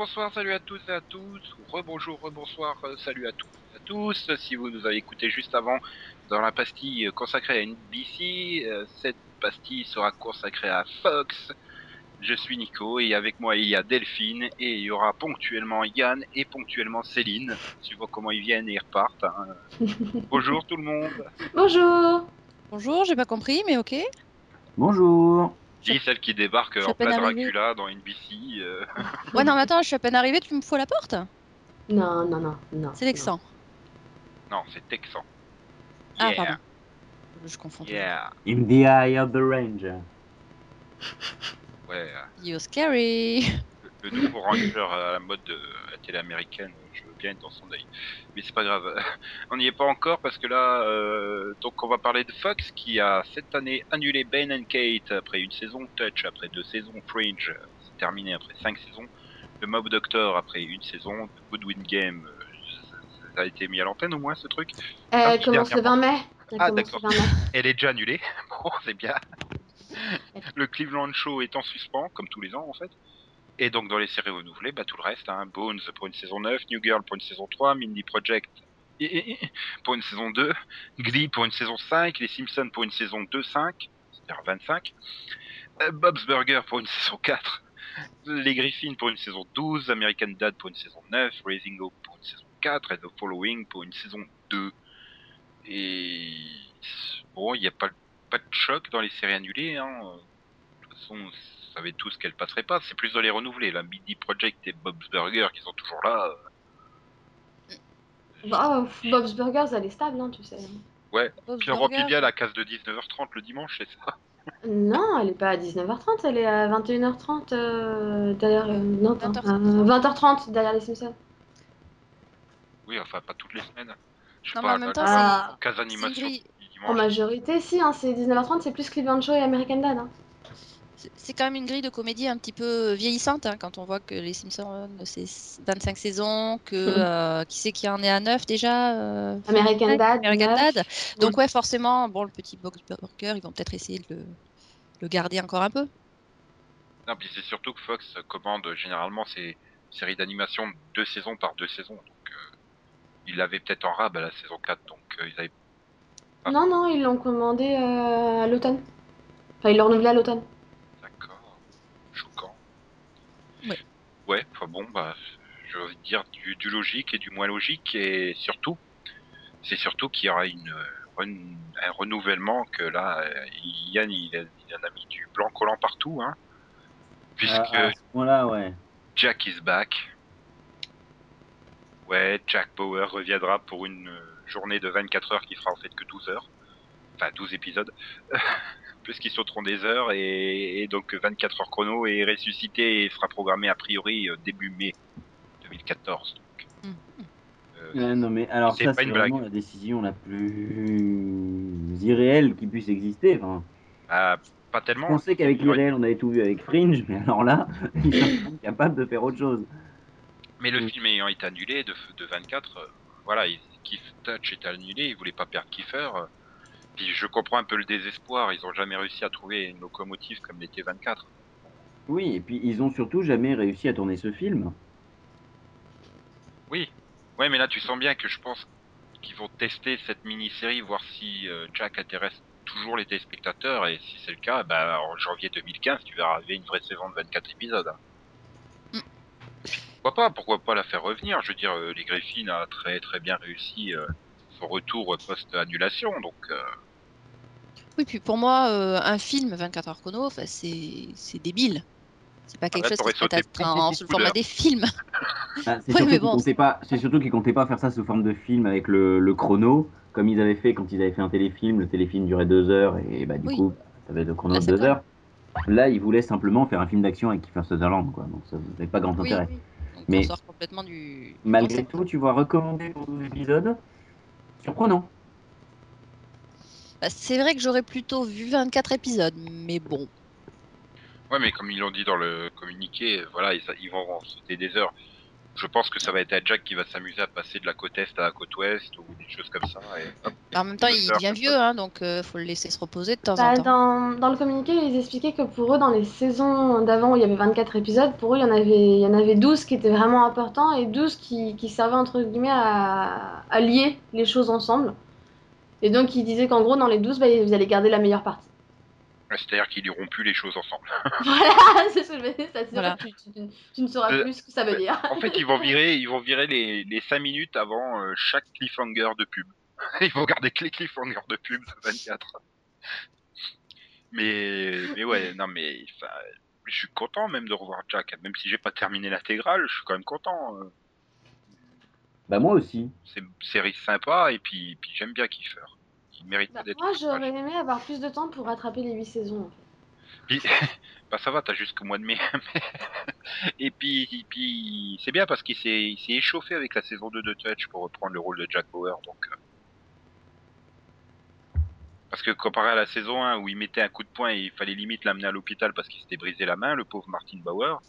bonsoir, salut à tous et à tous, ou rebonjour, rebonsoir, euh, salut à tous et à tous. Si vous nous avez écouté juste avant dans la pastille consacrée à NBC, euh, cette pastille sera consacrée à Fox. Je suis Nico et avec moi il y a Delphine et il y aura ponctuellement Yann et ponctuellement Céline, suivant comment ils viennent et ils repartent. hein. Bonjour tout le monde. Bonjour Bonjour, j'ai pas compris, mais ok. Bonjour. Dis celle qui débarque suis en arrivée. Dracula dans NBC. euh, Ouais, non, mais attends, je suis à peine arrivée, tu me fous à la porte? Non, non, non, non. C'est Lexan. Non, c'est Texan. Ah, Yeah, pardon. Je confonds. Yeah. In the eye of the ranger. Ouais. euh, You're scary. le nouveau ranger à la mode de la télé américaine, je bien dans son œil. Mais c'est pas grave. On n'y est pas encore parce que là, euh, donc on va parler de Fox qui a cette année annulé Ben and Kate après une saison, Touch après deux saisons, Fringe c'est terminé après cinq saisons, le Mob Doctor après une saison, Goodwin Game, euh, ça- a été mis à l'antenne au moins ce truc. Elle commence le 20 mai? Ah, commence d'accord. le 20 mai? Elle est déjà annulée. Bon, c'est bien. Le Cleveland Show est en suspens, comme tous les ans en fait. Et donc dans les séries renouvelées, bah, tout le reste, hein, Bones pour une saison 9, New Girl pour une saison 3, Mindy Project pour une saison 2, Glee pour une saison 5, Les Simpsons pour une saison 2-5, c'est-à-dire 25, euh, Bob's Burger pour une saison 4, Les Griffins pour une saison 12, American Dad pour une saison 9, Raising Hope pour une saison 4 et The Following pour une saison 2. Et bon, il n'y a pas, de choc dans les séries annulées. Hein. De toute façon, vous savez tous qu'elles passeraient pas. C'est plus dans les renouvelés. La Midi Project et Bob's Burger qui sont toujours là. euh, Bah, oh, Bob's Burgers, elle est stable, hein, tu sais. Ouais. Bob's Puis on remplit bien la case de 19h30 le dimanche, c'est ça? Non, elle est pas à 19h30, elle est à 21h30 euh, derrière. euh, non, attends, 20h30. euh, 20h30 derrière les Simpsons. Oui, enfin pas toutes les semaines. Je sais Non, mais pas, en même la- temps, Ah. la case animation En majorité, si, hein, c'est 19h30, c'est plus Cleveland Show et American Dad. Hein. C'est- quand même une grille de comédie un petit peu vieillissante hein, quand on voit que les Simpsons, c'est 25 saisons, que Mhm. euh, qui c'est qui en est à 9 déjà euh, American ouais, Dad. American. Dad. Donc ouais, forcément, bon, le petit Burger, ils vont peut-être essayer de le, le garder encore un peu. Non, puis c'est surtout que Fox commande généralement ses séries d'animation deux saisons par deux saisons. Donc euh, ils l'avaient peut-être en rab à la saison 4. Donc euh, ils avaient. Non, non, ils l'ont commandé euh, à l'automne. Enfin, ils l'ont renouvelé à l'automne. D'accord. Choquant. Ouais. Ouais, enfin bon, bah, je veux dire du, du logique et du moins logique, et surtout, c'est surtout qu'il y aura une, un renouvellement que là, Yann, il, en a mis du blanc collant partout, hein, puisque Ah, à ce point-là, ouais. Jack is back. Ouais, Jack Bauer reviendra pour une journée de 24 heures qui fera en fait que 12 heures. Enfin, 12 épisodes. Puisqu'ils sauteront des heures et, et donc 24 heures chrono et ressuscité et sera programmé a priori euh, début mai 2014. Donc, Mhm. euh, non, mais alors C'est ça, pas c'est une blague. vraiment la décision la plus irréelle qui puisse exister. Enfin, bah, pas je tellement. pensais qu'avec l'irréel, on avait tout vu avec Fringe, mais alors là, ils sont capables de faire autre chose. Mais le film ayant été annulé de, de 24, euh, voilà, il, Keith Touch était annulé, ils voulaient pas perdre Kiefer. euh, puis je comprends un peu le désespoir, ils ont jamais réussi à trouver une locomotive comme l'était 24. Oui, et puis ils ont surtout jamais réussi à tourner ce film. Oui, ouais, mais là tu sens bien que je pense qu'ils vont tester cette mini-série, voir si euh, Jack intéresse toujours les téléspectateurs, et si c'est le cas, bah, en janvier 2015, tu verras arriver une vraie saison de 24 épisodes. Mm. Pourquoi pas? Pourquoi pas la faire revenir? Je veux dire, euh, les Griffins a très très bien réussi euh, son retour post-annulation, donc euh, Oui, puis pour moi, euh, un film 24 heures chrono, enfin, c'est c'est débile. C'est pas quelque là, chose qui à- en- sous le format des films. Ah, c'est Ouais, surtout mais qu'ils bon, comptaient pas, c'est surtout qu'ils comptaient pas faire ça sous forme de film avec le, le chrono, comme ils avaient fait quand ils avaient fait un téléfilm. Le téléfilm durait deux heures et bah du Oui. coup, Ça va être le chrono Là, de c'est 2 pas- heures. Là, ils voulaient simplement faire un film d'action avec Kiefer Sutherland, quoi. Donc ça n'avait pas grand Oui, intérêt. oui. Donc Mais- on sort complètement du. du Malgré concept. tout, tu vois recommander pour 12 épisodes. Surprenant. Bah, c'est vrai que j'aurais plutôt vu 24 épisodes, mais bon. Ouais, mais comme ils l'ont dit dans le communiqué, voilà, ils, ils vont sauter des heures. Je pense que ça va être à Jack qui va s'amuser à passer de la côte est à la côte ouest ou des choses comme ça. Et hop, En même temps, il devient vieux, hein, donc euh, faut le laisser se reposer de temps Bah, en temps. dans, dans le communiqué, ils expliquaient que pour eux, dans les saisons d'avant où il y avait 24 épisodes, pour eux, il y en avait, il y en avait 12 qui étaient vraiment importants et 12 qui, qui servaient entre guillemets à, à lier les choses ensemble. Et donc, ils disaient qu'en gros, dans les 12, bah, ils allaient garder la meilleure partie. Ouais, C'est-à-dire qu'ils liront plus les choses ensemble. Voilà, c'est ce que je veux dire, ça Voilà. que tu, tu- tu ne sauras Euh, plus ce que ça veut dire. En fait, ils vont virer, ils vont virer les, les 5 minutes avant euh, chaque cliffhanger de pub. Ils vont garder que les cliffhangers de pub de 24. Mais, mais ouais, non mais, je suis content même de revoir Jack, même si j'ai pas terminé l'intégrale, je suis quand même content. euh. Bah moi aussi. C'est une série sympa et puis, puis j'aime bien Kiefer. Il mérite Bah, d'être. moi, j'aurais aimé avoir plus de temps pour rattraper les 8 saisons. en fait. Puis, bah ça va, t'as jusqu'au mois de mai. et puis, et puis c'est bien parce qu'il s'est, il s'est échauffé avec la saison 2 de Touch pour reprendre le rôle de Jack Bauer. Donc, euh. Parce que comparé à la saison 1 où il mettait un coup de poing et il fallait limite l'amener à l'hôpital parce qu'il s'était brisé la main, le pauvre Martin Bauer.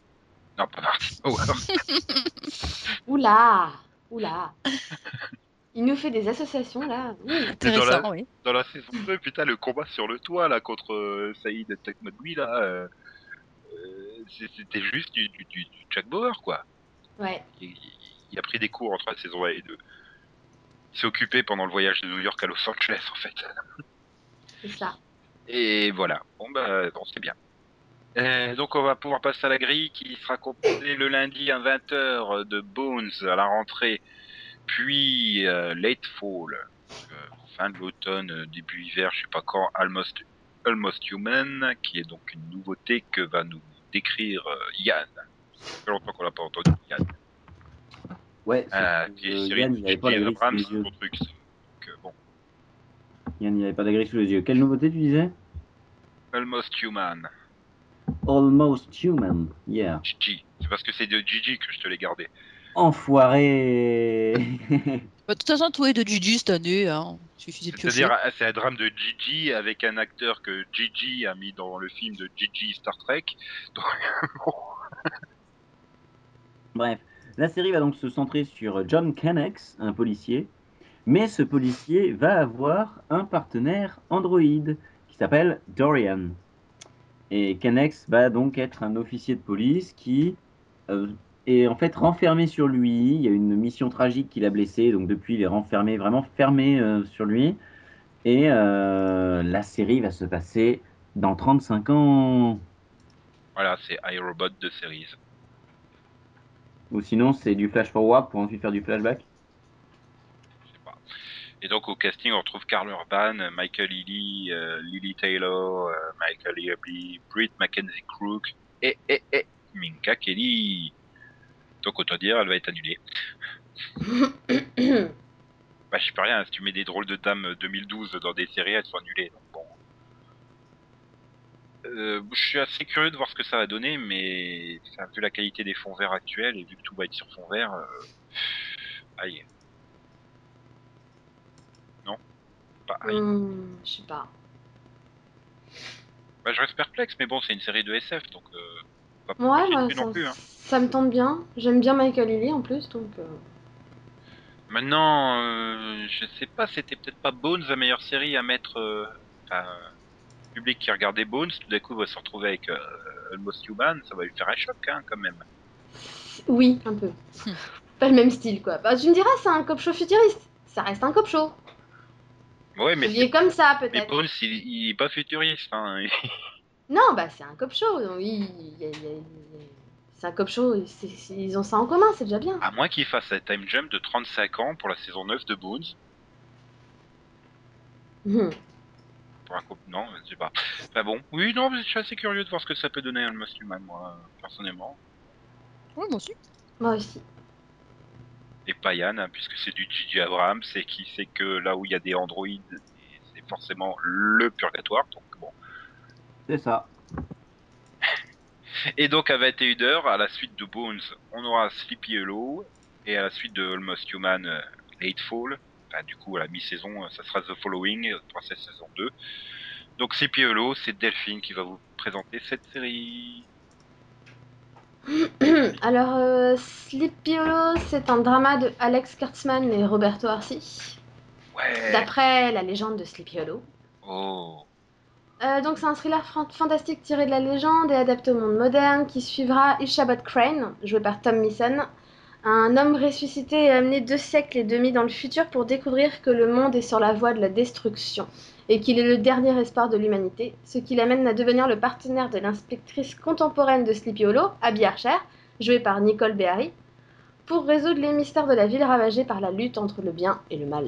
Non, pas Martin Bauer. Oula Oula Il nous fait des associations là. Ouh. Intéressant, oui. Dans la saison 2, putain, le combat sur le toit là contre euh, Saïd Tekmagui là, euh, euh, c'était juste du, du, du, du Jack Bauer quoi. Ouais. il, il a pris des cours entre la saison 1 et 2. Il s'est occupé pendant le voyage de New York à Los Angeles, en fait. C'est ça. Et voilà. Bon, bah, bon, c'est bien. Euh, donc, on va pouvoir passer à la grille qui sera composée le lundi à 20h de Bones à la rentrée, puis euh, Late Fall, euh, fin de l'automne, euh, début hiver, je sais pas quand, Almost, Almost Human, qui est donc une nouveauté que va nous décrire Yann. Ça fait longtemps qu'on l'a pas entendu, Yann. Ouais, euh, Yann, il avait pas la sous les yeux. truc. ça. Donc, bon, Yann, il avait pas la sous les yeux. Quelle nouveauté tu disais? Almost Human. Almost Human. Yeah. Gigi. C'est parce que c'est de Gigi que je te l'ai gardé. Enfoiré Bah, de toute façon, tout est de Gigi cette année. Hein. C'est-à-dire, c'est un drame de Gigi avec un acteur que Gigi a mis dans le film de Gigi Star Trek. Donc, bon. Bref, la série va donc se centrer sur John Kennex, un policier, mais ce policier va avoir un partenaire Android qui s'appelle Dorian. Et Kennex va donc être un officier de police qui euh, est en fait renfermé sur lui. Il y a une mission tragique qui l'a blessé, donc depuis il est renfermé, vraiment fermé euh, sur lui. Et euh, la série va se passer dans 35 ans. voilà, c'est iRobot de séries. Ou sinon c'est du flash forward pour ensuite faire du flashback. Je sais pas. Et donc au casting, on retrouve Carl Urban, Michael Ealy, euh, Lily Taylor, Michael Ealy, Britt Mackenzie Crook et, et, et Minka Kelly. Donc autant dire, elle va être annulée. Bah, je peux rien, si tu mets des drôles de dames 2012 dans des séries, elles sont annulées. Donc bon. Euh, je suis assez curieux de voir ce que ça va donner, mais vu la qualité des fonds verts actuels et vu que tout va être sur fond vert, euh, aïe. Non? Pas aïe. Hmm, je sais pas. Bah, je reste perplexe, mais bon, c'est une série de SF, donc euh, pas pas Ouais, dessus non ça, plus. Hein. Ça me tente bien. J'aime bien Michael Ealy en plus, donc. euh, Maintenant, euh, je sais pas, c'était peut-être pas Bones la meilleure série à mettre. Euh, enfin, le public qui regardait Bones, tout d'un coup va se retrouver avec euh, Almost Human, ça va lui faire un choc hein, quand même. Oui, un peu. pas le même style, quoi. Bah, tu me diras, c'est un cop show futuriste. Ça reste un cop show. Ouais, mais, Il est comme ça, mais peut-être. Bones, il, il est pas futuriste. Hein. Non, bah, c'est un cop show. donc il- il y a- il C'est un cop show. c'est- c'est- Ils ont ça en commun, c'est déjà bien. À moins qu'il fasse un time jump de 35 ans pour la saison 9 de Bones. Mhm. Pour un couple, non, je sais pas. Enfin bon, oui, non, je suis assez curieux de voir ce que ça peut donner Almost Human, moi, personnellement. Oui, moi aussi. Moi aussi. et pas Yann, hein, puisque c'est du J.J. Abrams, et qui sait que là où il y a des androïdes, c'est forcément le purgatoire. Donc bon, C'est ça. Et donc à 21h, à la suite de Bones, on aura Sleepy Hollow, et à la suite de Almost Human, euh, Late Fall, enfin, du coup à la mi-saison, euh, ça sera The Following, euh, cette saison 2. Donc Sleepy Hollow, c'est Delphine qui va vous présenter cette série. Alors, euh, Sleepy Hollow, c'est un drama de Alex Kurtzman et Roberto Arci, Ouais. d'après la légende de Sleepy Hollow. Oh. Euh, donc c'est un thriller fan- fantastique tiré de la légende et adapté au monde moderne qui suivra Ishabod Crane, joué par Tom Meeson, un homme ressuscité et amené deux siècles et demi dans le futur pour découvrir que le monde est sur la voie de la destruction et qu'il est le dernier espoir de l'humanité, ce qui l'amène à devenir le partenaire de l'inspectrice contemporaine de Sleepy Hollow, Abby Archer, jouée par Nicole Beharie, pour résoudre les mystères de la ville ravagée par la lutte entre le bien et le mal.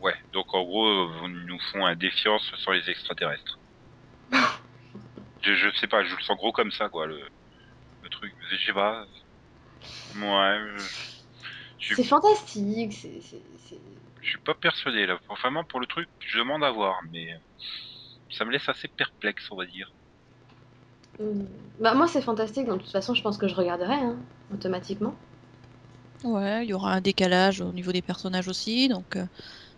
Ouais, donc en gros, vous nous font un défiance sur les extraterrestres. je, je sais pas, je le sens gros comme ça, quoi, le, le truc. Je sais pas. Ouais, je, je, C'est fantastique, c'est... je suis pas persuadé, là. Vraiment, pour le truc, je demande à voir, mais ça me laisse assez perplexe, on va dire. Hmm. Bah moi c'est fantastique, donc de toute façon je pense que je regarderai, hein, automatiquement. Ouais, il y aura un décalage au niveau des personnages aussi, donc euh,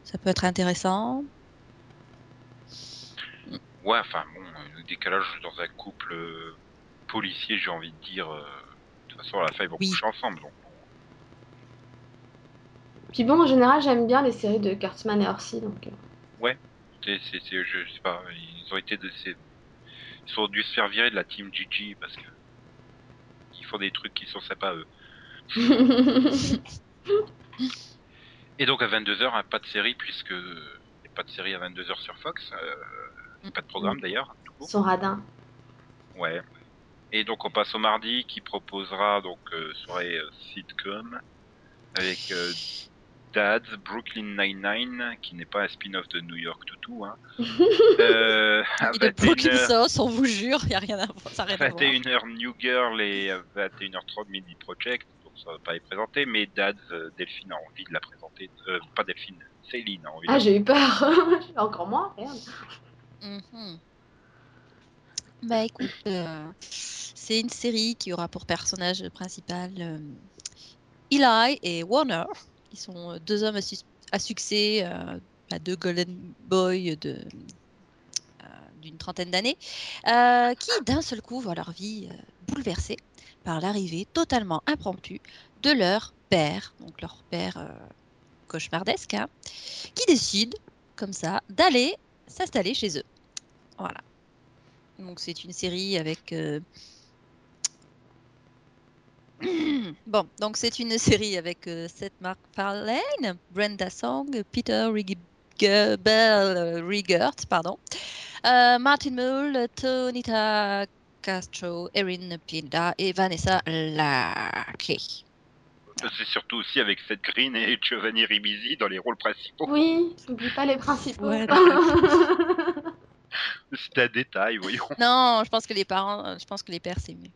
ça peut être intéressant. Ouais, enfin, bon, le décalage dans un couple euh, policier, j'ai envie de dire. euh, de toute façon, à la fin, ils vont Oui. coucher ensemble, donc. Puis bon, en général j'aime bien les séries de Kurtzman et Orsi, donc... euh, C'est, c'est, c'est- je sais pas, ils ont été de ces, ils ont dû se faire virer de la team GG parce que ils font des trucs qui sont sympas eux. Et donc à 22h, hein, pas de série puisque il n'y a pas de série à 22h sur Fox, euh, pas de programme d'ailleurs. tout court. Son radin. Ouais. Et donc on passe au mardi qui proposera donc euh, soirée euh, sitcom avec euh, Dad's Brooklyn Nine-Nine qui n'est pas un spin-off de New York Toutou. Hein. euh, Et de Brooklyn 21h, Sauce, on vous jure, il n'y a rien à voir. Ça a rien à voir. 21h New Girl et à 21h30 Midi Project. Ça va pas être présenté, mais Dad's euh, Delphine a envie de la présenter. Euh, pas Delphine, Céline a envie de Ah j'ai eu peur Encore moins, merde. Mhm. Bah écoute, euh, c'est une série qui aura pour personnage principal euh, Eli et Warner, qui sont deux hommes à, succès, euh, bah, deux Golden Boy de, euh, d'une trentaine d'années, euh, qui d'un seul coup voient leur vie euh, bouleversée par l'arrivée totalement impromptue de leur père, donc leur père euh, cauchemardesque, hein, qui décide comme ça d'aller s'installer chez eux. Voilà. Donc c'est une série avec. euh, bon, donc c'est une série avec euh, Seth MacFarlane, Brenda Song, Peter Rig- pardon, euh, Martin Mull, Tonita Castro, Erin Pinda et Vanessa Laclay. C'est surtout aussi avec Seth Green et Giovanni Ribisi dans les rôles principaux. Oui, n'oublie pas les principaux. C'est un détail, voyons. Non, je pense que les parents, euh, je pense que les pères c'est mieux.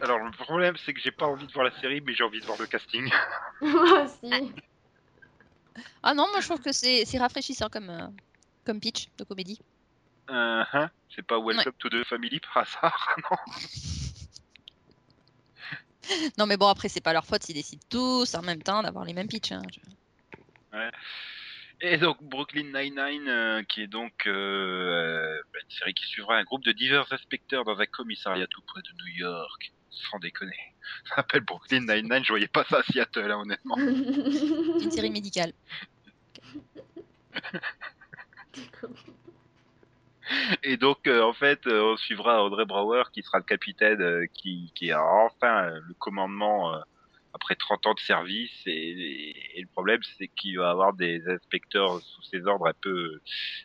Alors le problème c'est que j'ai pas envie de voir la série, mais j'ai envie de voir le casting. Moi aussi. Ah non, moi je trouve que c'est c'est rafraîchissant comme, euh, comme pitch de comédie. Hein c'est pas Welcome to the Family par hasard, non? Non, mais bon, après, c'est pas leur faute s'ils décident tous en même temps d'avoir les mêmes pitchs. hein. Je- Et donc Brooklyn Nine-Nine, euh, qui est donc euh, euh, bah, une série qui suivra un groupe de divers inspecteurs dans un commissariat tout près de New York. Sans déconner. Ça s'appelle Brooklyn Nine-Nine, je voyais pas ça à Seattle, hein, honnêtement. C'est une série médicale. Et donc, euh, en fait, euh, on suivra Audrey Brower, qui sera le capitaine, euh, qui, qui a enfin le commandement après 30 ans de service. Et, le problème, c'est qu'il va avoir des inspecteurs sous ses ordres un peu...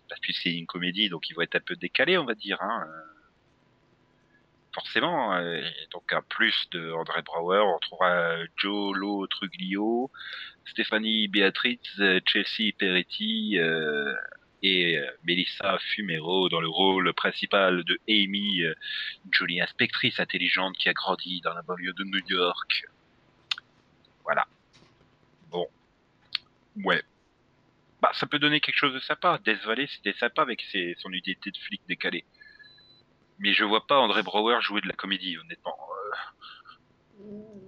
Parce que c'est une comédie, donc ils vont être un peu décalés, on va dire. Hein. Forcément. donc, à plus de Audrey Brower, on trouvera Joe Lo Truglio, Stéphanie Beatrice, euh, Chelsea Peretti... et euh, Melissa Fumero dans le rôle principal de Amy, euh, une jolie inspectrice intelligente qui a grandi dans la banlieue de New York. Voilà. Bon. Ouais. Bah, ça peut donner quelque chose de sympa. Death Valley, c'était sympa avec ses, son unité de flic décalée. Mais je vois pas André Brouwer jouer de la comédie, honnêtement.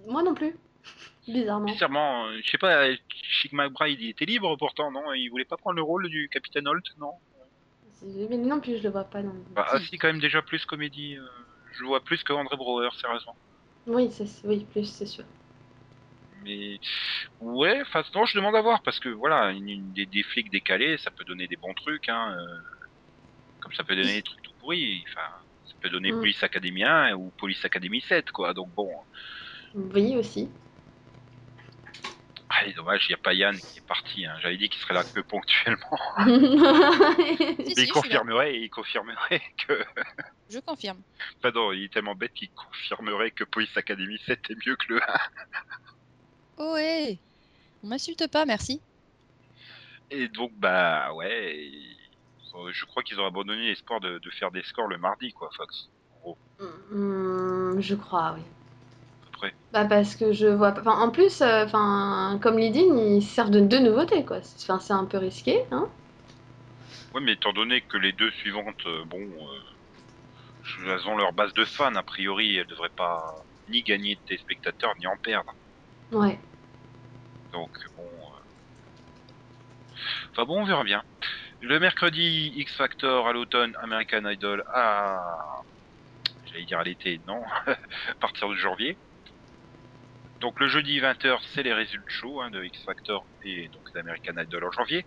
Moi non plus. Bizarrement. Bizarrement, euh, je sais pas, Chic McBride, il était libre pourtant, non? Il voulait pas prendre le rôle du Capitaine Holt, non? Mais non plus, je le vois pas. Non. Bah, ah, si, quand même déjà plus comédie. euh, je le vois plus que André Brouwer, sérieusement. Oui, oui, plus, c'est sûr. Mais ouais, enfin non, je demande à voir parce que voilà, une, une- des, des flics décalés, ça peut donner des bons trucs, hein, euh, comme ça peut donner des trucs tout pourris. Enfin, ça peut donner Mm. Police Academy 1 ou Police Academy 7, quoi. Donc bon, Oui, aussi. Ah, dommage, il n'y a pas Yann qui est parti. Hein. J'avais dit qu'il serait là que ponctuellement. Mais si, il confirmerait, il confirmerait que. Je confirme. Pardon, il est tellement bête qu'il confirmerait que Police Academy 7 est mieux que le 1. Oh ouais. On m'insulte pas, merci. Et donc, bah ouais, ils- je crois qu'ils ont abandonné l'espoir de, de faire des scores le mardi, quoi, Fox. En gros, Hum, je crois, oui. Bah parce que je vois pas. Enfin, en plus, euh, enfin, comme Lidine, ils servent de deux nouveautés, quoi. C'est- Enfin, c'est un peu risqué, hein. Ouais, mais étant donné que les deux suivantes, euh, bon, euh, elles ont leur base de fans, a priori, elles devraient pas ni gagner de téléspectateurs, ni en perdre. Ouais. Donc, bon. Enfin bon, on verra bien. Le mercredi, X Factor à l'automne, American Idol à. J'allais dire à l'été, non, à partir de janvier. Donc le jeudi 20h, c'est les résultats chauds hein, de X Factor et donc d'American Idol en janvier.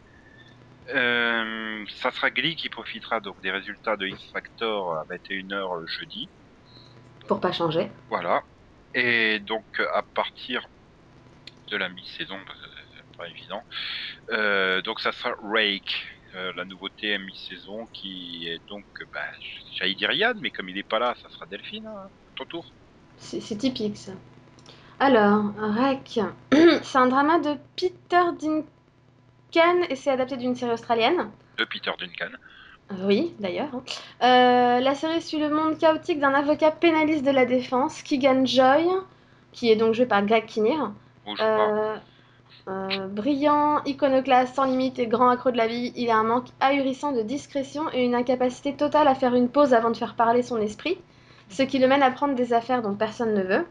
Euh, ça sera Glee qui profitera donc des résultats de X Factor à 21h le jeudi. Pour pas changer. Voilà. Et donc à partir de la mi-saison, c'est pas évident, euh, donc ça sera Rake, euh, la nouveauté à mi-saison qui est donc, bah, j'allais dire Yann, mais comme il est pas là, ça sera Delphine, hein, ton tour. C'est c'est typique, ça. Alors, Rec, c'est un drama de Peter Dincan et c'est adapté d'une série australienne. De Peter Duncan. Oui, d'ailleurs. hein. Euh, la série suit le monde chaotique d'un avocat pénaliste de la défense, Keegan Joy, qui est donc joué par Greg Kinnear. Euh, euh, brillant, iconoclaste, sans limite et grand accro de la vie, il a un manque ahurissant de discrétion et une incapacité totale à faire une pause avant de faire parler son esprit, ce qui le mène à prendre des affaires dont personne ne veut.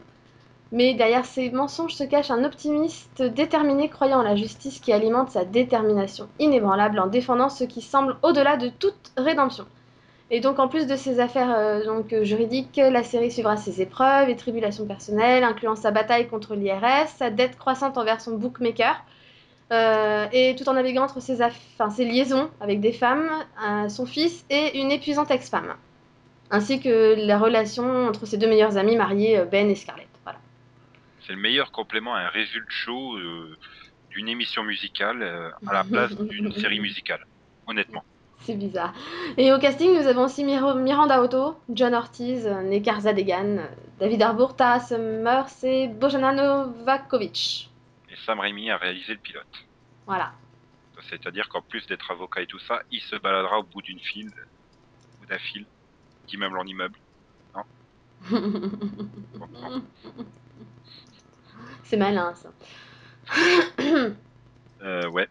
Mais derrière ces mensonges se cache un optimiste déterminé croyant en la justice qui alimente sa détermination inébranlable en défendant ce qui semble au-delà de toute rédemption. Et donc en plus de ces affaires euh, donc, juridiques, la série suivra ses épreuves et tribulations personnelles, incluant sa bataille contre l'IRS, sa dette croissante envers son bookmaker, euh, et tout en naviguant entre ses, enfin, ses liaisons avec des femmes, euh, son fils et une épuisante ex-femme, ainsi que la relation entre ses deux meilleurs amis mariés, Ben et Scarlett. C'est le meilleur complément à un résultat show euh, d'une émission musicale euh, à la place d'une série musicale. Honnêtement. C'est bizarre. Et au casting, nous avons aussi Mir- Miranda Otto, John Ortiz, Nekar Zadegan, David Harbour, Tara Summers et Bojana Novakovic. Et Sam Raimi a réalisé le pilote. Voilà. C'est-à-dire qu'en plus d'être avocat et tout ça, il se baladera au bout d'une file, ou d'un fil, d'immeuble en immeuble. C'est malin ça. Euh, ouais.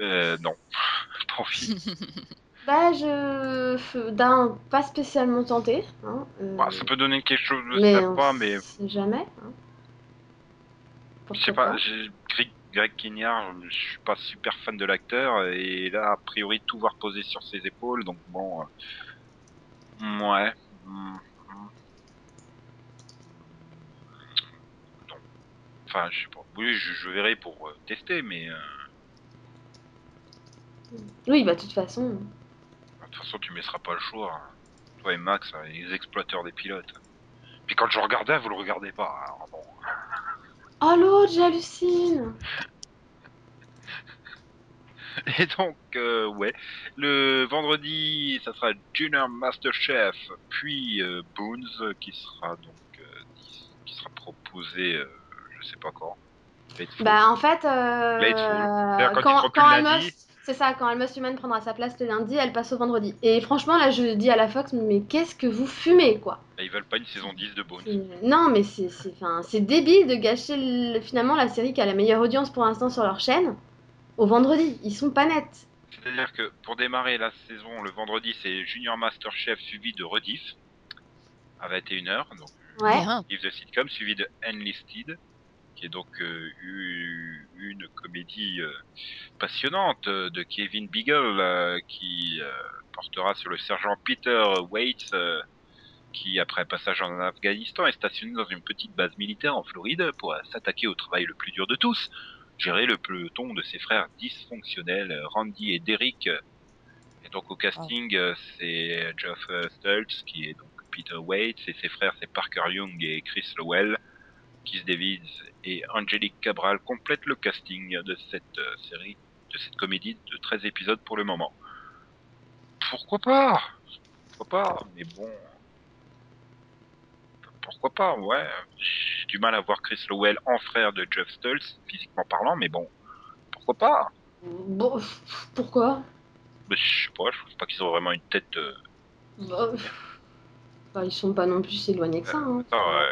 Euh, non. Pas envie. Bah, je. D'un, pas spécialement tenté. Hein, euh, Bah, ça peut donner quelque chose de mais sympa, mais jamais. Hein. je sais pas. Greg, Greg Kinnear, je suis pas super fan de l'acteur, et là, a priori, tout va reposer sur ses épaules, donc bon. euh, ouais. hmm, hmm. Non. Enfin, je sais pas. Oui, je, je verrai pour euh, tester, mais euh, Oui, bah, de toute façon. de toute façon, tu me laisseras pas le choix. hein. Toi et Max, hein, les exploiteurs des pilotes. Puis quand je regardais, vous le regardez pas. alors bon. Oh l'autre, j'hallucine! Et donc, euh, ouais, le vendredi, ça sera Junior Masterchef, puis euh, Boons, qui sera donc, euh, qui- qui sera proposé, euh, je sais pas quand. Bah, en fait. Euh, quand quand, lundi. C'est ça, quand Almos Human prendra sa place le lundi, elle passe au vendredi. Et franchement, là, je dis à la Fox, mais qu'est-ce que vous fumez, quoi? Bah, ils veulent pas une saison 10 de Bones. Non, mais c'est c'est- enfin, c'est débile de gâcher le- finalement la série qui a la meilleure audience pour l'instant sur leur chaîne au vendredi. Ils sont pas nets. C'est-à-dire que pour démarrer la saison, le vendredi, c'est Junior Masterchef suivi de Rediff à 21h, donc Ouais. Bien. Rediff de sitcom, suivi de Enlisted, qui est donc euh, une comédie euh, passionnante euh, de Kevin Beagle euh, qui portera sur le sergent Peter Waits qui, après un passage en Afghanistan, est stationné dans une petite base militaire en Floride pour s'attaquer au travail le plus dur de tous, gérer le peloton de ses frères dysfonctionnels, Randy et Derek. Et donc au casting, c'est Geoff Stultz qui est donc Peter Waits et ses frères c'est Parker Young et Chris Lowell. Keith Davids et Angelique Cabral complètent le casting de cette euh, série, de cette comédie de 13 épisodes pour le moment. Pourquoi pas? Pourquoi pas? Mais bon... Pourquoi pas, ouais. J'ai du mal à voir Chris Lowell en frère de Jeff Stultz, physiquement parlant, mais bon, pourquoi pas? Bon, pourquoi? Mais Je sais pas, je trouve pas qu'ils ont vraiment une tête... euh, Bah, bah, Ils sont pas non plus si éloignés que ça. hein. attends, euh,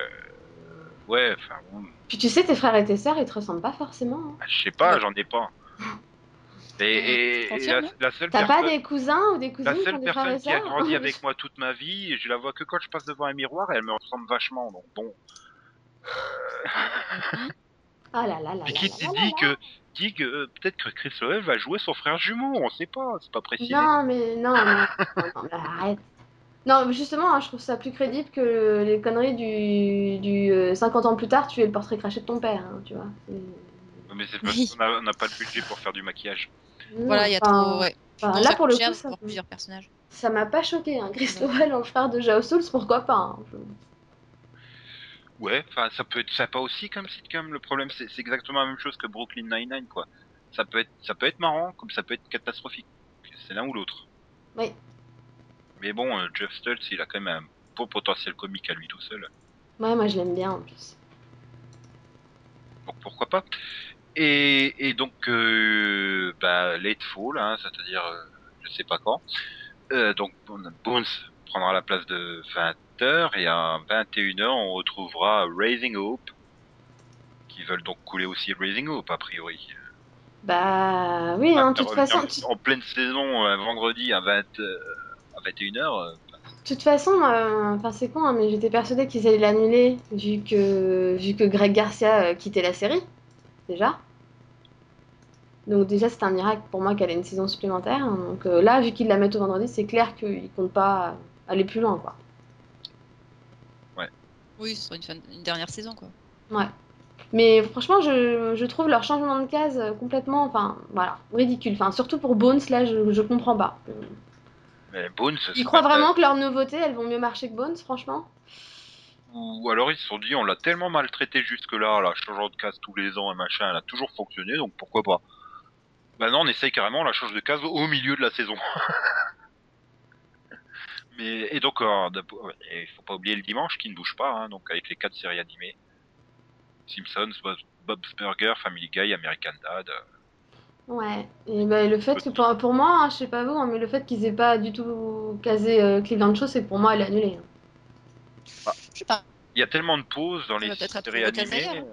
Ouais, enfin bon, Puis tu sais, tes frères et tes sœurs, ils te ressemblent pas forcément. hein. bah, je sais pas, j'en ai pas. Et, et- et la, la seule T'as pas des cousins ou des La cousines qui ont seule des et personne qui a grandi avec moi toute ma vie, je la vois que quand je passe devant un miroir et elle me ressemble vachement. Donc bon. Ah là là là là qui là dit que, dit que euh, peut-être que Chris Lowell va jouer son frère jumeau On sait pas, c'est pas précisé. Non, mais non, non, non, non, mais arrête. Non, justement, hein, je trouve ça plus crédible que les conneries du, du euh, 50 ans plus tard, tu es le portrait craché de ton père, hein, tu vois. C'est- Mais c'est parce Oui. qu'on a- on n'a pas le budget pour faire du maquillage. Voilà, il y a Enfin, trop. Ouais. enfin, là, pour le coup, ça, pour plusieurs personnages. ça m'a pas choqué. Hein. Chris Ouais. Lowell en frère de Jao Souls, pourquoi pas hein. Je- Ouais, enfin ça peut être sympa aussi comme sitcom. Le problème c'est c'est exactement la même chose que Brooklyn Nine-Nine quoi. Ça peut être ça peut être marrant comme ça peut être catastrophique. C'est l'un ou l'autre. Oui. Mais bon, euh, Jeff Stultz, il a quand même un beau potentiel comique à lui tout seul. Ouais, moi je l'aime bien en plus. Donc pourquoi pas. Et, et donc euh, bah, Late Fall, hein, c'est-à-dire euh, je sais pas quand. Euh, donc Bones prendra la place de 20h et à 21h on retrouvera Raising Hope qui veulent donc couler aussi Raising Hope a priori. Bah oui, hein, de toute façon, tu- En pleine saison, un vendredi à, 20, euh, à 21h, de toute façon, euh, enfin c'est con, hein, mais j'étais persuadée qu'ils allaient l'annuler vu que vu que Greg Garcia euh, quittait la série déjà. Donc déjà c'est un miracle pour moi qu'elle ait une saison supplémentaire. hein. Donc euh, là, vu qu'ils la mettent au vendredi, c'est clair qu'ils comptent pas aller plus loin, quoi. Oui, ce sera une, fin- une dernière saison, quoi. Ouais. Mais franchement, je, je trouve leur changement de case euh, complètement, enfin voilà, ridicule. Enfin surtout pour Bones, là, je, je comprends pas. Mais Bones, croient ta- vraiment que leurs nouveautés, elles vont mieux marcher que Bones, franchement? Ou alors ils se sont dit, on l'a tellement maltraité jusque-là, là, changeant de case tous les ans et machin, elle a toujours fonctionné, donc pourquoi pas? Bah non, on essaye carrément, on la change de case au milieu de la saison. Mais et donc, euh, il faut pas oublier le dimanche qui ne bouge pas, hein, donc avec les quatre séries animées Simpsons, Bob- Bob's Burger, Family Guy, American Dad. Ouais, et ben, le fait que pour, pour moi, hein, je sais pas vous, hein, mais le fait qu'ils aient pas du tout casé euh, Cleveland Show, c'est que pour moi, elle est annulée. hein. Je sais pas. Il y a tellement de pauses dans les séries animées. d'ailleurs.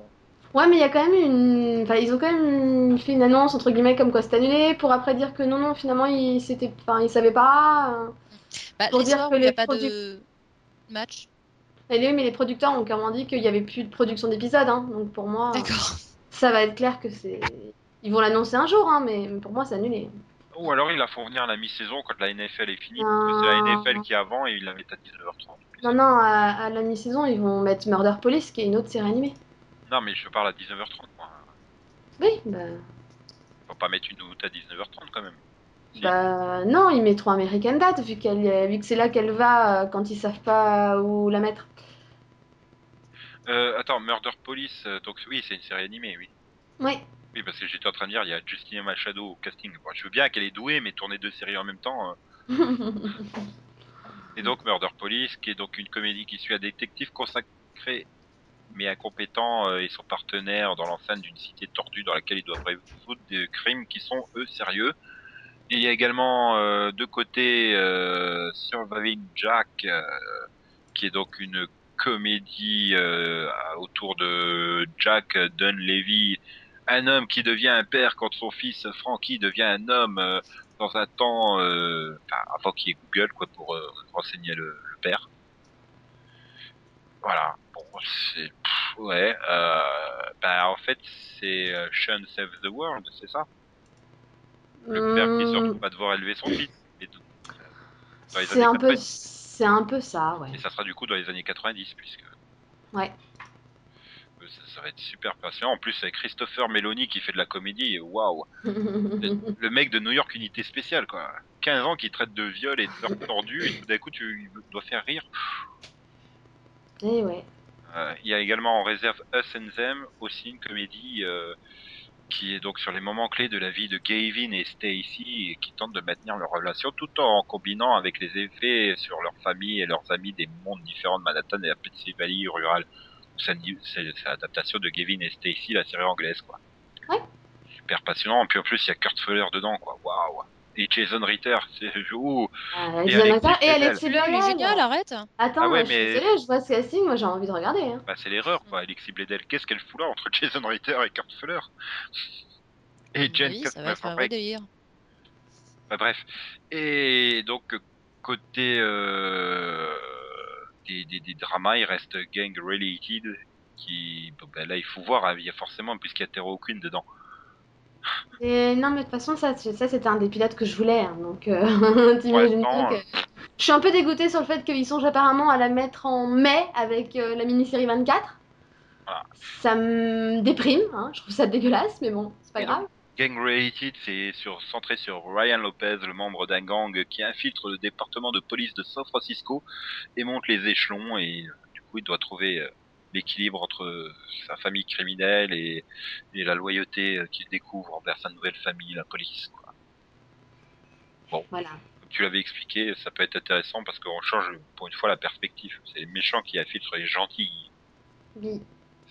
Ouais, mais il y a quand même une. Enfin, ils ont quand même fait une annonce, entre guillemets, comme quoi c'est annulé, pour après dire que non, non, finalement, ils, s'étaient... enfin, ils savaient pas. euh. Bah, Pour les dire soirs que où il n'y a les pas produits- de match? Et les- mais les producteurs ont clairement dit qu'il y avait plus de production d'épisodes, hein. donc pour moi, D'accord. ça va être clair que c'est. Ils vont l'annoncer un jour, hein, mais pour moi, c'est annulé. Ou alors ils la font venir à la mi-saison quand la NFL est finie, parce que c'est la Ah. NFL qui est avant et ils la mettent à 19h30. Non, non, à, à la mi-saison, ils vont mettre Murder Police, qui est une autre série animée. Non, mais je parle à 19h30, moi. Oui, bah. Faut pas mettre une août à 19h30 quand même. Si. Bah non, ils mettront American Dad vu qu'elle est- vu que c'est là qu'elle va euh, quand ils savent pas où la mettre. Euh, attends, Murder Police, euh, donc oui, c'est une série animée, oui. Oui. Parce que j'étais en train de dire, il y a Justina Machado au casting. Bon, je veux bien qu'elle est douée, mais tourner deux séries en même temps. euh. Et donc Murder Police, qui est donc une comédie qui suit un détective consacré mais incompétent euh, et son partenaire dans l'enceinte d'une cité tordue dans laquelle ils doivent résoudre des crimes qui sont eux sérieux. Et il y a également euh, de côté euh, Surviving Jack, qui est donc une comédie autour de Jack Dunleavy, un homme qui devient un père quand son fils Frankie devient un homme euh, dans un temps, euh, enfin, avant qu'il y ait Google, quoi, pour euh, renseigner le, le père. Voilà. Bon, c'est, ouais, bah, en fait, c'est Sean Save the World, c'est ça? Le père qui se retrouve à devoir élever son fils. C'est un peu, 90. c'est un peu ça, ouais. Et ça sera du coup dans les années 90, puisque. Ouais. Ça, ça va être super passionnant. En plus, avec Christopher Meloni qui fait de la comédie, waouh! Le, mec de New York Unité Spéciale, quoi. 15 ans qui traite de viol et de meurtre tordu, et tout d'un coup, tu dois faire rire. Et ouais. Euh, Il y a également en réserve Us and Them, aussi une comédie euh, qui est donc sur les moments clés de la vie de Gavin et Stacy et qui tente de maintenir leur relation tout en combinant avec les effets sur leur famille et leurs amis des mondes différents de Manhattan et la petite vallée rurale. C'est c'est- c'est l'adaptation de Gavin et Stacy, la série anglaise, quoi. Ouais. Super passionnant. Et puis en plus, il y a Kurt Fuller dedans, quoi. Waouh! Et Jason Ritter, c'est ouh, Euh, Et Jonathan- Alexis et Il est génial, arrête. Attends, Ah ouais, moi, je suis mais- désolée, je vois ce casting, moi j'ai envie de regarder. Hein. Bah, c'est l'erreur, quoi. Alexis Bledel, qu'est-ce qu'elle fout là entre Jason Ritter et Kurt Fuller? Et Jen Oui, ça va être un Kutner, vrai délire. bah, bref. Et donc, côté euh, des, des, des dramas, il reste Gang Related, qui, bah, là, il faut voir, hein, il y a forcément, puisqu'il y a Terror Queen dedans. Et non, mais de toute façon, ça, ça c'était un des pilotes que je voulais. hein, donc, euh, t'imagines que. Je suis un peu dégoûtée sur le fait qu'ils songent apparemment à la mettre en mai avec euh, la mini-série 24. Voilà. Ça me déprime, hein, je trouve ça dégueulasse, mais bon, c'est pas grave. Gang Related, c'est sur, centré sur Ryan Lopez, le membre d'un gang qui infiltre le département de police de San Francisco et monte les échelons et euh, du coup il doit trouver euh, l'équilibre entre euh, sa famille criminelle et, et la loyauté qu'il découvre envers sa nouvelle famille, la police. Quoi. Voilà. Comme tu l'avais expliqué, ça peut être intéressant parce qu'on change pour une fois la perspective. C'est les méchants qui infiltrent les gentils. Oui,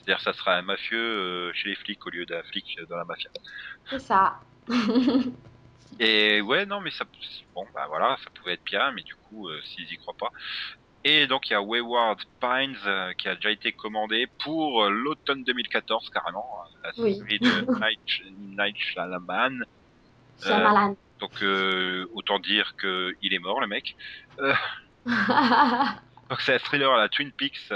C'est-à-dire ça sera un mafieux euh, chez les flics au lieu d'un flic dans la mafia. c'est ça. Et ouais, non, mais ça, bon, bah voilà, ça pouvait être bien, mais du coup, euh, s'ils y croient pas. Et donc il y a Wayward Pines euh, qui a déjà été commandé pour euh, l'automne 2014 carrément, la Oui. série de Night, Night Shyamalan. Shyamalan. Donc autant dire que il est mort le mec. Donc c'est un thriller à la Twin Peaks.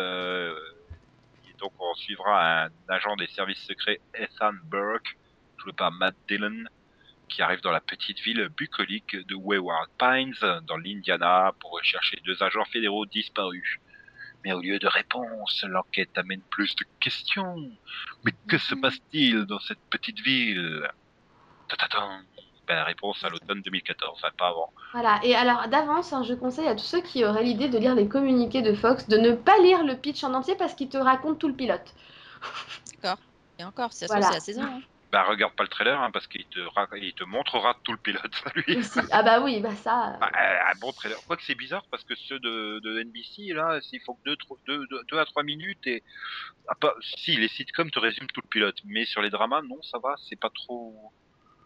Donc on suivra un agent des services secrets Ethan Burke, joué par Matt Dillon, qui arrive dans la petite ville bucolique de Wayward Pines, dans l'Indiana, pour rechercher deux agents fédéraux disparus. Mais au lieu de réponses, l'enquête amène plus de questions. Mais que se passe-t-il dans cette petite ville? Ben, réponse à l'automne 2014, enfin pas avant. Voilà, et alors d'avance, hein, je conseille à tous ceux qui auraient l'idée de lire les communiqués de Fox de ne pas lire le pitch en entier parce qu'il te raconte tout le pilote. Et encore, si ça se Voilà. c'est la saison. hein. Bah regarde pas le trailer hein, parce qu'il te ra- il te montrera tout le pilote lui. Ah bah oui, bah ça. Bah, un bon trailer. Quoique c'est bizarre parce que ceux de, de NBC là, s'il faut que 2 deux, deux, deux- deux à 3 minutes et ah, pas si les sitcoms te résument tout le pilote, mais sur les dramas non, ça va, c'est pas trop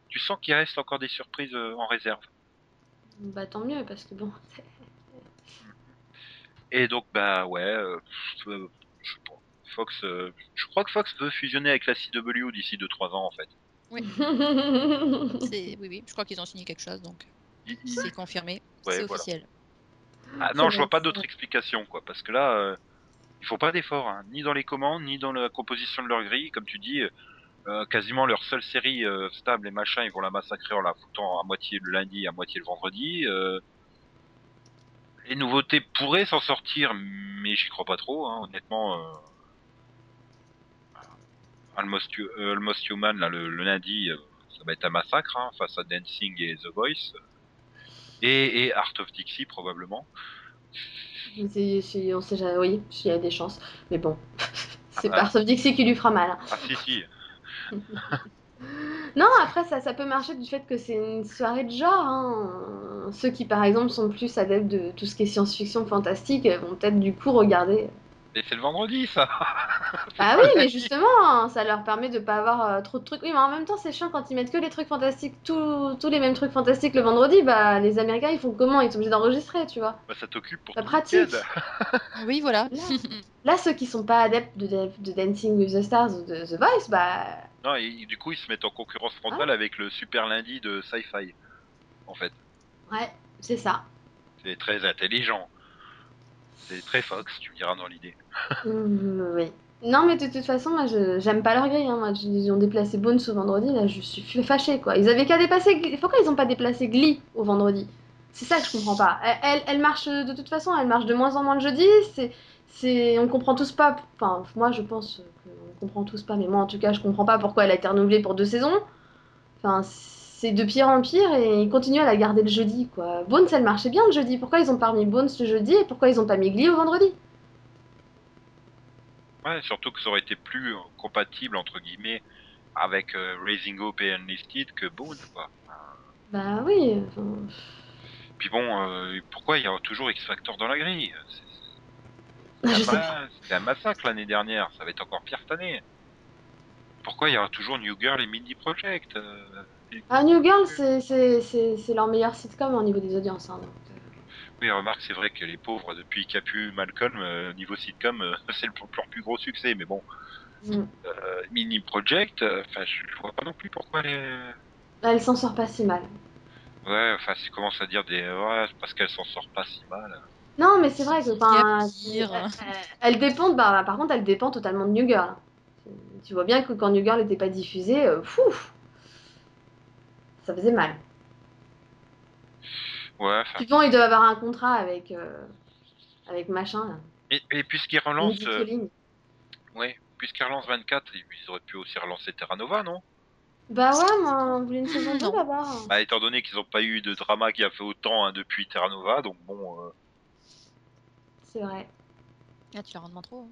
tu sens qu'il reste encore des surprises euh, en réserve. Bah tant mieux parce que bon. Et donc bah ouais, euh, je. Fox euh, je crois que Fox veut fusionner avec la CW d'ici 2 3 ans en fait. Oui, oui, je crois qu'ils ont signé quelque chose, donc c'est confirmé, Ouais, c'est voilà. officiel. Ah non, je vois pas d'autre explication, quoi. Parce que là, euh, il faut pas d'effort, hein, ni dans les commandes, ni dans la composition de leur grille. Comme tu dis, euh, quasiment leur seule série euh, stable et machin, ils vont la massacrer en la foutant à moitié le lundi, à moitié le vendredi. euh. les nouveautés pourraient s'en sortir, mais j'y crois pas trop, hein, honnêtement. Almost, Hu- Almost Human, là, le, le lundi, ça va être un massacre hein, face à Dancing et The Voice. Et, et Art of Dixie, probablement. On sait jamais, oui, il y a des chances. Mais bon, c'est Ah, pas sauf Dixie qui lui fera mal. hein. Ah si si, Non, après, ça, ça peut marcher du fait que c'est une soirée de genre. hein. Ceux qui, par exemple, sont plus adeptes de tout ce qui est science-fiction fantastique vont peut-être du coup regarder. mais c'est le vendredi ça. Ah oui, mais justement, ça leur permet de pas avoir euh, trop de trucs. Oui, mais en même temps, c'est chiant quand ils mettent que les trucs fantastiques, tous tous les mêmes trucs fantastiques le vendredi. Bah, les Américains, ils font comment? Ils sont obligés d'enregistrer, tu vois. Bah, ça t'occupe pour le pratique. Oui, voilà. Là, là, ceux qui sont pas adeptes de, de Dancing with the Stars ou de The Voice, bah, Non, et du coup, ils se mettent en concurrence frontale avec le super lundi de Sci-Fi. En fait, Ouais, c'est ça. c'est très intelligent. C'est très Fox, tu me diras dans l'idée. Mm, oui. Non, mais de toute façon, moi, j'aime pas leur grille. Hein. Moi, ils ont déplacé Bones au vendredi, là, je suis fâchée, quoi. Ils avaient qu'à déplacer. Glee- Pourquoi ils ont pas déplacé Glee au vendredi? C'est ça que je comprends pas. Elle, elle, marche de toute façon, elle marche de moins en moins le jeudi. C'est, c'est, on comprend tous pas. Enfin, moi, je pense qu'on comprend tous pas, mais moi, en tout cas, je comprends pas pourquoi elle a été renouvelée pour deux saisons. Enfin, c'est de pire en pire et ils continuent à la garder le jeudi, quoi. Bones, elle marchait bien le jeudi. Pourquoi ils ont pas mis Bones le jeudi et pourquoi ils ont pas mis Glee au vendredi? Ouais, surtout que ça aurait été plus euh, compatible, entre guillemets, avec euh, Raising Hope et Unlisted que Boone, quoi. Bah oui. enfin, Puis bon, euh, pourquoi il y a toujours X Factor dans la grille? C'est- je c'est- sais c'est un C'était massacre l'année dernière, ça va être encore pire cette année. Pourquoi il y aura toujours New Girl et Mindy Project euh, Ah, New Girl, c'est- c'est c'est- c'est leur meilleur sitcom au niveau des audiences. hein, donc, euh, Oui, remarque, c'est vrai que les pauvres, depuis qu'il n'y a plus Malcolm, euh, niveau sitcom, euh, c'est le- leur plus gros succès. Mais bon, mm. euh, Mini Project, euh, enfin, je, je vois pas non plus pourquoi les. Ah, Elle s'en sort pas si mal. Ouais, enfin, si commence à dire des. Ouais, c'est parce qu'elle s'en sort pas si mal. Non, mais c'est vrai que. elle, elle dépend, bah, par contre, elle dépend totalement de New Girl. Tu vois bien que quand New Girl n'était pas diffusée, euh, fou, ça faisait mal. Ouais. Puis bon, ils doivent avoir un contrat avec, euh, avec machin, là. Et, et puisqu'ils relancent. Euh, ouais, puisqu'ils relancent 24, ils auraient pu aussi relancer Terra Nova, non? Bah ouais, moi, on voulait une saison 2 Non. d'abord. Bah, étant donné qu'ils n'ont pas eu de drama qui a fait autant hein, depuis Terra Nova, donc bon. euh, C'est vrai. Ah, tu la rends trop. hein.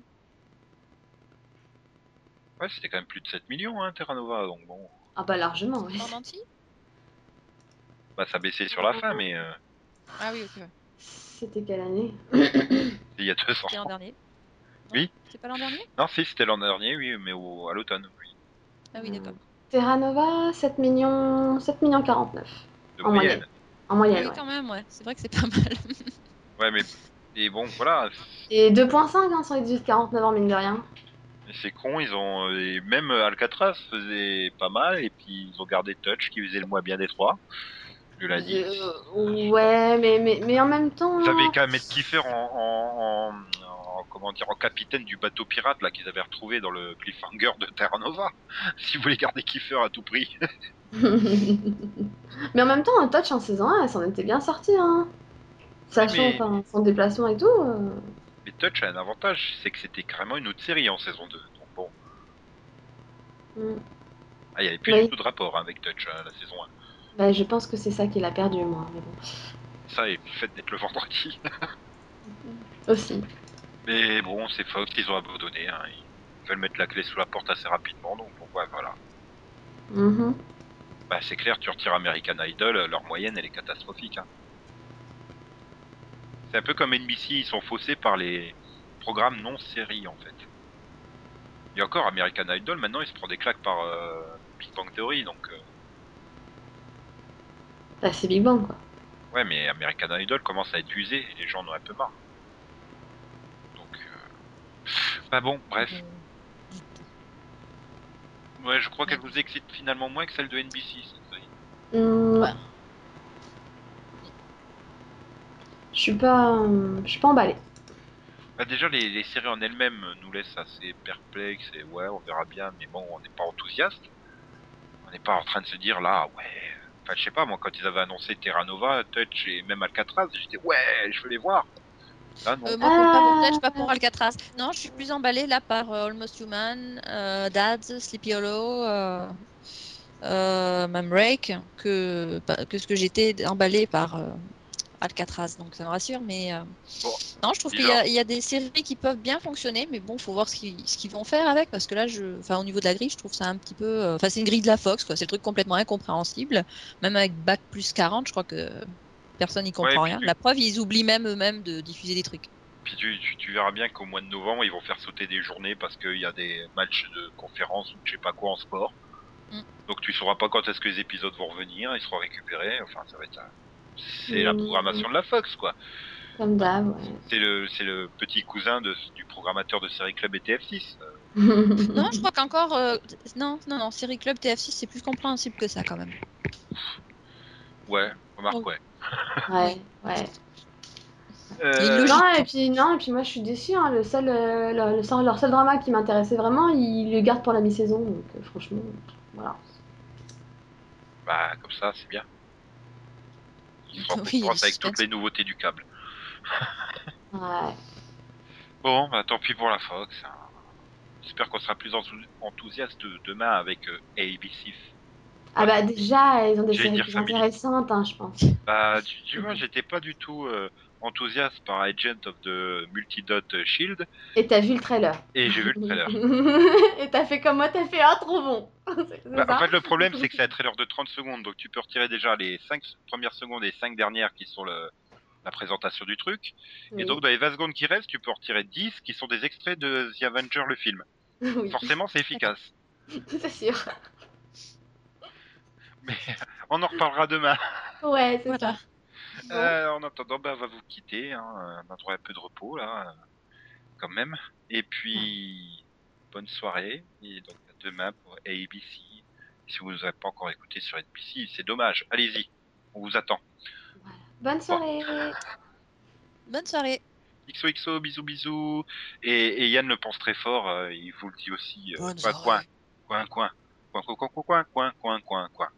Ouais, c'était quand même plus de 7 millions, hein, Terra Nova, donc bon. Ah bah largement, oui. En entier Bah, ça baissait sur la fin, mais euh, Ah oui, ok. ouais. C'était quelle année? Il y a deux ans. C'était l'an dernier Non Oui. C'est pas l'an dernier? Non, si, c'était l'an dernier, oui, mais au, à l'automne, oui. Ah oui, d'accord. Terra Nova, 7 millions, 7 millions 49. De En moyenne. moyenne. En moyenne, oui, ouais. quand même, ouais. C'est vrai que c'est pas mal. Ouais, mais. Et bon, voilà. Et 2.5 hein, sur les 18-49 ans, mine de rien. C'est con, ils ont. Et même Alcatraz faisait pas mal, et puis ils ont gardé Touch qui faisait le moins bien des trois. Je l'ai dit. Euh, ouais, mais, mais, mais en même temps. Ils avaient qu'à mettre Kiefer en, en, en, en- comment dire, en capitaine du bateau pirate là qu'ils avaient retrouvé dans le cliffhanger de Terra Nova. Si vous voulez garder Kiefer à tout prix. mais en même temps, un touch en saison 1, elle s'en était bien sortie. Hein. Sachant mais- enfin, son déplacement et tout. euh, Mais Touch a un avantage, c'est que c'était carrément une autre série en saison 2. Donc bon, mm. ah, il n'y avait plus Oui. du tout de rapport hein, avec Touch hein, la saison 1. Bah, je pense que c'est ça qu'il a perdu, moi. Mais bon. Ça et le fait d'être le vendredi. Aussi. Mais bon, c'est Fox qu'ils ont abandonné. Hein. Ils veulent mettre la clé sous la porte assez rapidement, donc pourquoi voilà. Bah c'est clair, tu retires American Idol, leur moyenne elle est catastrophique. Hein. C'est un peu comme NBC, ils sont faussés par les programmes non séries en fait. Et encore, American Idol, maintenant il se prend des claques par euh, Big Bang Theory, donc euh, Bah, c'est Big Bang, quoi. ouais, mais American Idol commence à être usé et les gens en ont un peu marre. Donc, euh... bah bon, bref. Ouais, je crois qu'elle vous excite finalement moins que celle de NBC, cette série. Mm, ouais. Je suis pas, euh, je suis pas emballée. Bah déjà, les, les séries en elles-mêmes nous laissent assez perplexes et ouais, on verra bien, mais bon, on n'est pas enthousiaste. On n'est pas en train de se dire là, ouais. Enfin, je sais pas, moi, quand ils avaient annoncé Terra Nova, Touch et même Alcatraz, j'étais ouais, je veux les voir. Là, non. Euh, moi, pour, pas pour Ah. Touch, pas pour Alcatraz. Non, je suis plus emballée là par euh, Almost Human, euh, Dads, Sleepy Hollow, euh, euh, même Rake, que, que ce que j'étais emballée par euh, Alcatraz. Donc ça me rassure, mais euh, Bon, non, je trouve qu'il y, a- il y a des séries qui peuvent bien fonctionner, mais bon, faut voir ce qu'ils vont faire avec, parce que là, je, enfin, au niveau de la grille, je trouve ça un petit peu, euh, enfin, c'est une grille de la Fox, quoi. C'est le truc complètement incompréhensible, même avec bac plus 40, je crois que personne n'y comprend Ouais, rien. La preuve, ils oublient même eux-mêmes de diffuser des trucs. Puis tu, tu, tu verras bien qu'au mois de novembre, ils vont faire sauter des journées parce qu'il y a des matchs de conférence ou je sais pas quoi en sport. Mm. Donc tu sauras pas quand est-ce que les épisodes vont revenir, ils seront récupérés. Enfin, ça va être. C'est la Mm. programmation de la Fox, quoi. Comme d'hab, ouais. C'est le, c'est le petit cousin de, du programmateur de série club et TF6. Euh, Non, je crois qu'encore. euh, Non, non, non, Série Club TF6, c'est plus compréhensible que ça quand même. Ouais, remarque, Oh. ouais. Ouais, ouais. Euh. Non, et puis, non, et puis moi je suis déçue. hein, Le seul, euh, le- le seul- leur seul drama qui m'intéressait vraiment, ils le gardent pour la mi-saison. Donc euh, franchement, voilà. Bah, comme ça, c'est bien. En Oui, avec toutes les nouveautés du câble. Ouais. Bon, bah tant pis pour la Fox. hein. J'espère qu'on sera plus enthou- enthousiaste demain avec euh, ABC. Ah bah déjà, ils ont des séries plus intéressantes, hein, je pense. Bah, tu, tu vois, j'étais pas du tout euh, enthousiaste par Agent of the Multidot Shield Et t'as vu le trailer. et j'ai vu le trailer. et t'as fait comme moi, t'as fait ah trop bon. Bah, ça en fait, le problème, c'est que c'est un trailer de 30 secondes, donc tu peux retirer déjà les 5 premières secondes et 5 dernières qui sont le, la présentation du truc. Oui. Et donc, dans les 20 secondes qui restent, tu peux retirer 10 qui sont des extraits de The Avenger, le film. oui, Forcément, c'est efficace. c'est sûr. Mais on en reparlera demain. Ouais, c'est Voilà. ça. Bon. Euh, en attendant, bah, on va vous quitter. Hein. On a droit à un peu de repos, là, euh, quand même. Et puis, bonne soirée. Et donc, à demain pour ABC. Si vous n'avez pas encore écouté sur NBC, c'est dommage. Allez-y, on vous attend. Voilà. Bonne soirée. Bonne soirée. XOXO, bisous bisous. Et, et Yann le pense très fort, euh, il vous le dit aussi. euh, coin, coin, coin, coin, coin, coin, coin, coin, coin, coin, coin.